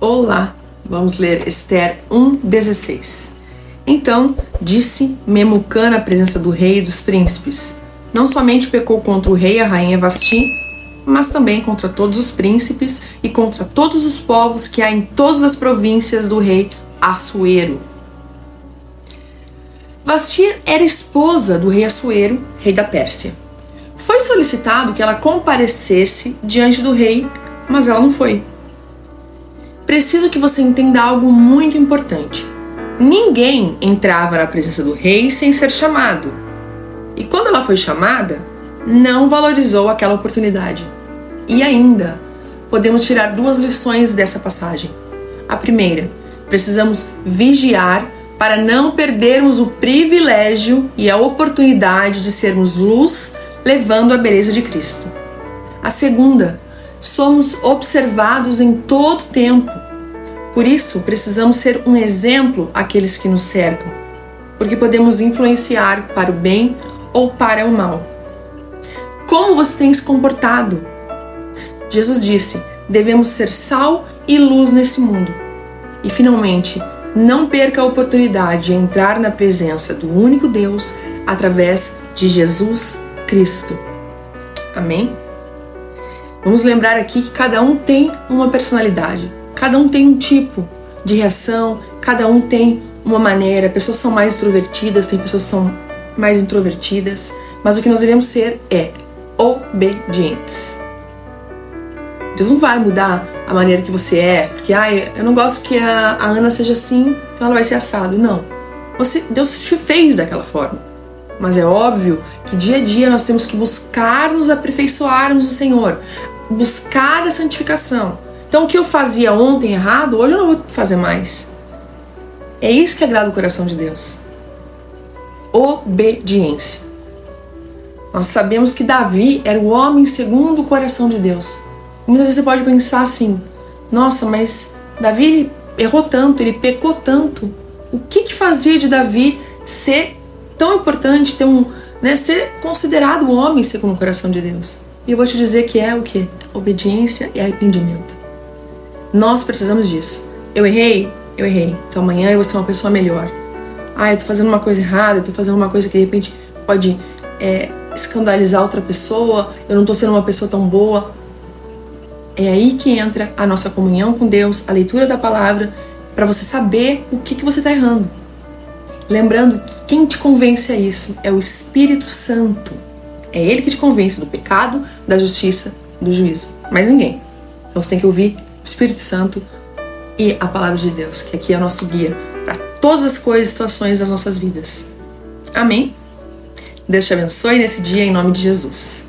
Olá, vamos ler Esther 1,16. Então disse Memucã na presença do rei e dos príncipes: Não somente pecou contra o rei e a rainha Vasti, mas também contra todos os príncipes e contra todos os povos que há em todas as províncias do rei Assuero. Vasti era esposa do rei Assuero, rei da Pérsia. Foi solicitado que ela comparecesse diante do rei, mas ela não foi preciso que você entenda algo muito importante. Ninguém entrava na presença do rei sem ser chamado. E quando ela foi chamada, não valorizou aquela oportunidade. E ainda, podemos tirar duas lições dessa passagem. A primeira, precisamos vigiar para não perdermos o privilégio e a oportunidade de sermos luz levando a beleza de Cristo. A segunda, somos observados em todo tempo. Por isso, precisamos ser um exemplo àqueles que nos cercam, porque podemos influenciar para o bem ou para o mal. Como você tem se comportado? Jesus disse: devemos ser sal e luz nesse mundo. E finalmente, não perca a oportunidade de entrar na presença do único Deus através de Jesus Cristo. Amém? Vamos lembrar aqui que cada um tem uma personalidade, cada um tem um tipo de reação, cada um tem uma maneira. Pessoas são mais extrovertidas, tem pessoas que são mais introvertidas, mas o que nós devemos ser é obedientes. Deus não vai mudar a maneira que você é, porque ah, eu não gosto que a, a Ana seja assim, então ela vai ser assado. Não. Você, Deus te fez daquela forma. Mas é óbvio que dia a dia nós temos que buscar nos aperfeiçoarmos do Senhor, buscar a santificação. Então, o que eu fazia ontem errado, hoje eu não vou fazer mais. É isso que agrada o coração de Deus. Obediência. Nós sabemos que Davi era o homem segundo o coração de Deus. Muitas vezes você pode pensar assim: nossa, mas Davi errou tanto, ele pecou tanto. O que, que fazia de Davi ser tão importante, ter um, né, ser considerado um homem segundo o coração de Deus? E eu vou te dizer que é o que? Obediência e arrependimento. Nós precisamos disso. Eu errei? Eu errei. Então amanhã eu vou ser uma pessoa melhor. Ah, eu tô fazendo uma coisa errada, eu tô fazendo uma coisa que de repente pode é, escandalizar outra pessoa, eu não tô sendo uma pessoa tão boa. É aí que entra a nossa comunhão com Deus, a leitura da palavra, para você saber o que, que você está errando. Lembrando que quem te convence a isso é o Espírito Santo. É ele que te convence do pecado, da justiça, do juízo. Mais ninguém. Então você tem que ouvir Espírito Santo e a palavra de Deus, que aqui é o nosso guia para todas as coisas e situações das nossas vidas. Amém? Deus te abençoe nesse dia em nome de Jesus.